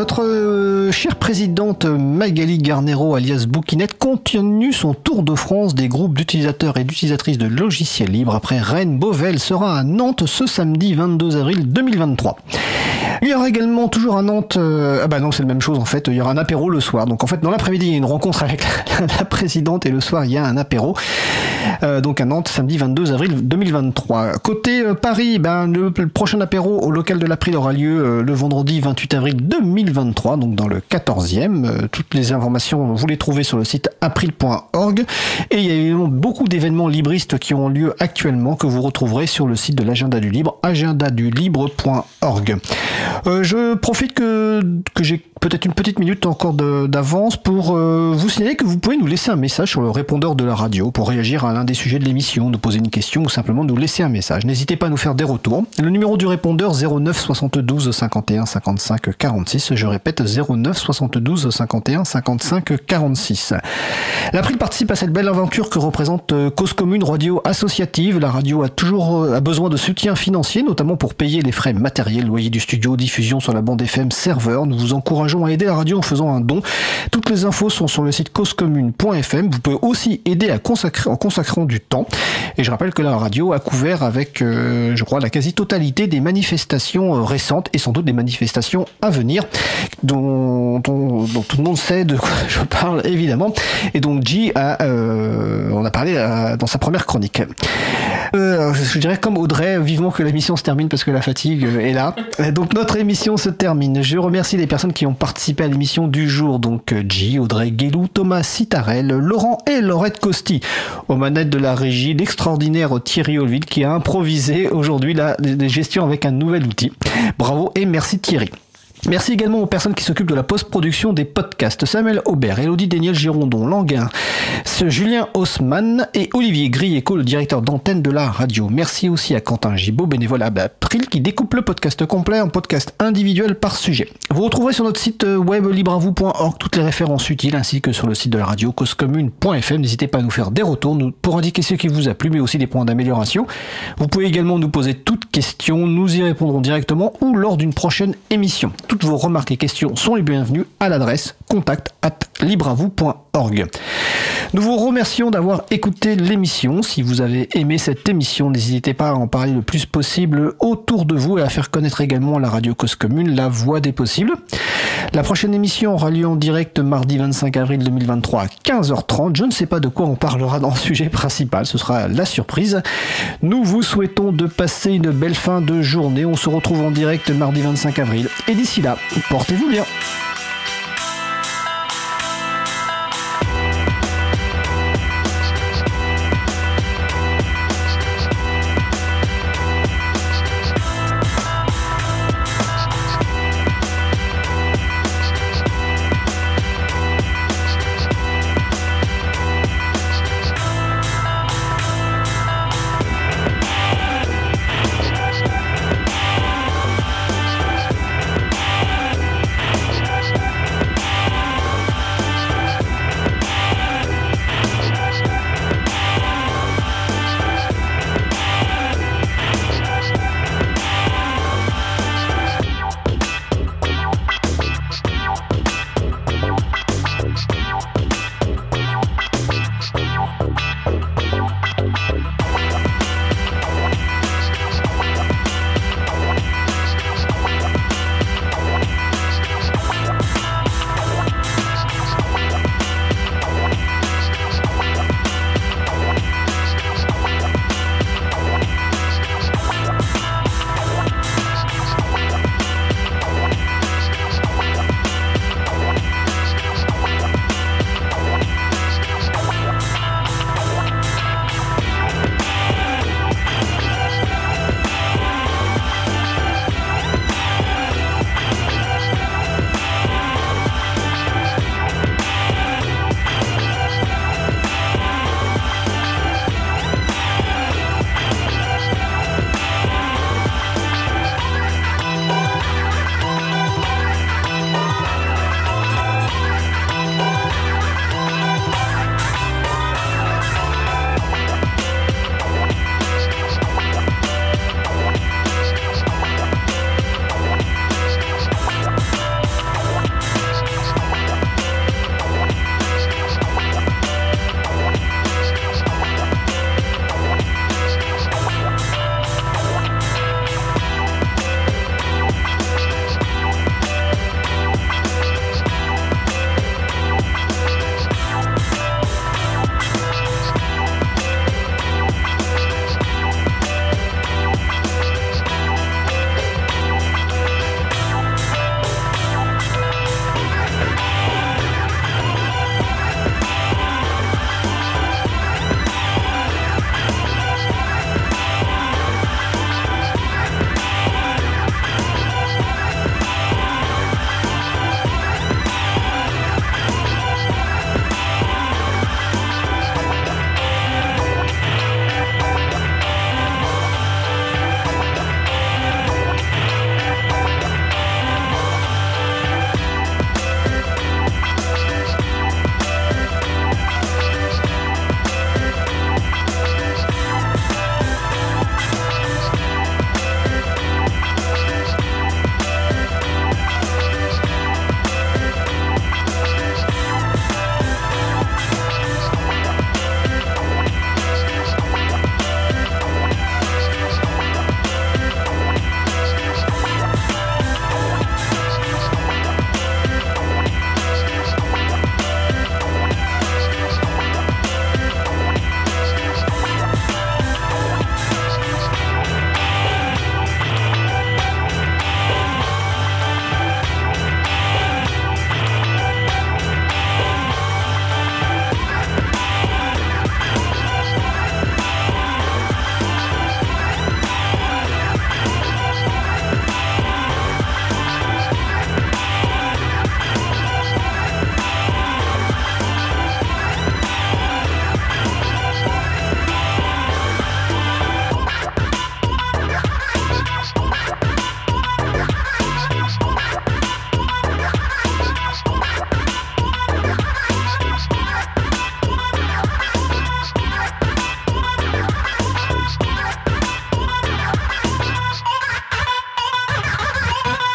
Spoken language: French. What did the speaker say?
notre euh, chère présidente Magali Garnero alias Bouquinette continue son tour de France des groupes d'utilisateurs et d'utilisatrices de logiciels libres après Rennes Beauvel sera à Nantes ce samedi 22 avril 2023. Il y aura également toujours à Nantes, euh, ah bah non c'est la même chose en fait, il y aura un apéro le soir. Donc en fait dans l'après-midi il y a une rencontre avec la, présidente et le soir il y a un apéro. Euh, donc à Nantes samedi 22 avril 2023. Côté euh, Paris, ben, le, prochain apéro au local de l'April aura lieu le vendredi 28 avril 2023, donc dans le 14e. toutes les informations vous les trouvez sur le site april.org. Et il y a également beaucoup d'événements libristes qui ont lieu actuellement que vous retrouverez sur le site de l'agenda du libre, agendadulibre.org. Euh, je profite que, j'ai peut-être une petite minute encore d'avance pour euh, vous signaler que vous pouvez nous laisser un message sur le répondeur de la radio pour réagir à l'un des sujets de l'émission, nous poser une question ou simplement nous laisser un message. N'hésitez pas à nous faire des retours. Le numéro du répondeur 09 72 51 55 46. Je répète 09 72 51 55 46. L'April participe à cette belle aventure que représente euh, Cause Commune Radio Associative. La radio a toujours a besoin de soutien financier, notamment pour payer les frais matériels, loyer du studio, diffusion sur la bande FM serveur. Nous vous encourageons à aider la radio en faisant un don. Toutes les infos sont sur le site causecommune.fm. Vous pouvez aussi aider à consacrer, en consacrant du temps. Et je rappelle que la radio a couvert avec, euh, je crois, la quasi-totalité des manifestations euh, récentes et sans doute des manifestations à venir, dont, dont, tout le monde sait de quoi je parle évidemment. Et donc G a, euh, on a parlé dans sa première chronique. je dirais comme Audrey, vivement que la mission se termine parce que la fatigue est là. Donc notre émission se termine. Je remercie les personnes qui ont participé à l'émission du jour. Donc G, Audrey Guélou, Thomas Sitarel, Laurent et Laurette Costi. Aux manettes de la régie, l'extraordinaire Thierry Olville qui a improvisé aujourd'hui la gestion avec un nouvel outil. Bravo et merci Thierry. Merci également aux personnes qui s'occupent de la post-production des podcasts. Samuel Aubert, Elodie Daniel Girondon, Languin, Julien Haussmann et Olivier Grieco, le directeur d'antenne de la radio. Merci aussi à Quentin Gibaud, bénévole à April, qui découpe le podcast complet en podcast individuel par sujet. Vous retrouverez sur notre site web libravou.org toutes les références utiles ainsi que sur le site de la radio causecommune.fm. N'hésitez pas à nous faire des retours pour indiquer ce qui vous a plu mais aussi des points d'amélioration. Vous pouvez également nous poser toutes questions, nous y répondrons directement ou lors d'une prochaine émission. Toutes vos remarques et questions sont les bienvenues à l'adresse contact at libravou.org. Nous vous remercions d'avoir écouté l'émission. Si vous avez aimé cette émission, n'hésitez pas à en parler le plus possible autour de vous et à faire connaître également la radio Cause Commune, la voix des possibles. La prochaine émission aura lieu en direct mardi 25 avril 2023 à 15h30. Je ne sais pas de quoi on parlera dans le sujet principal, ce sera la surprise. Nous vous souhaitons de passer une belle fin de journée. On se retrouve en direct mardi 25 avril. Et d'ici là, portez-vous bien.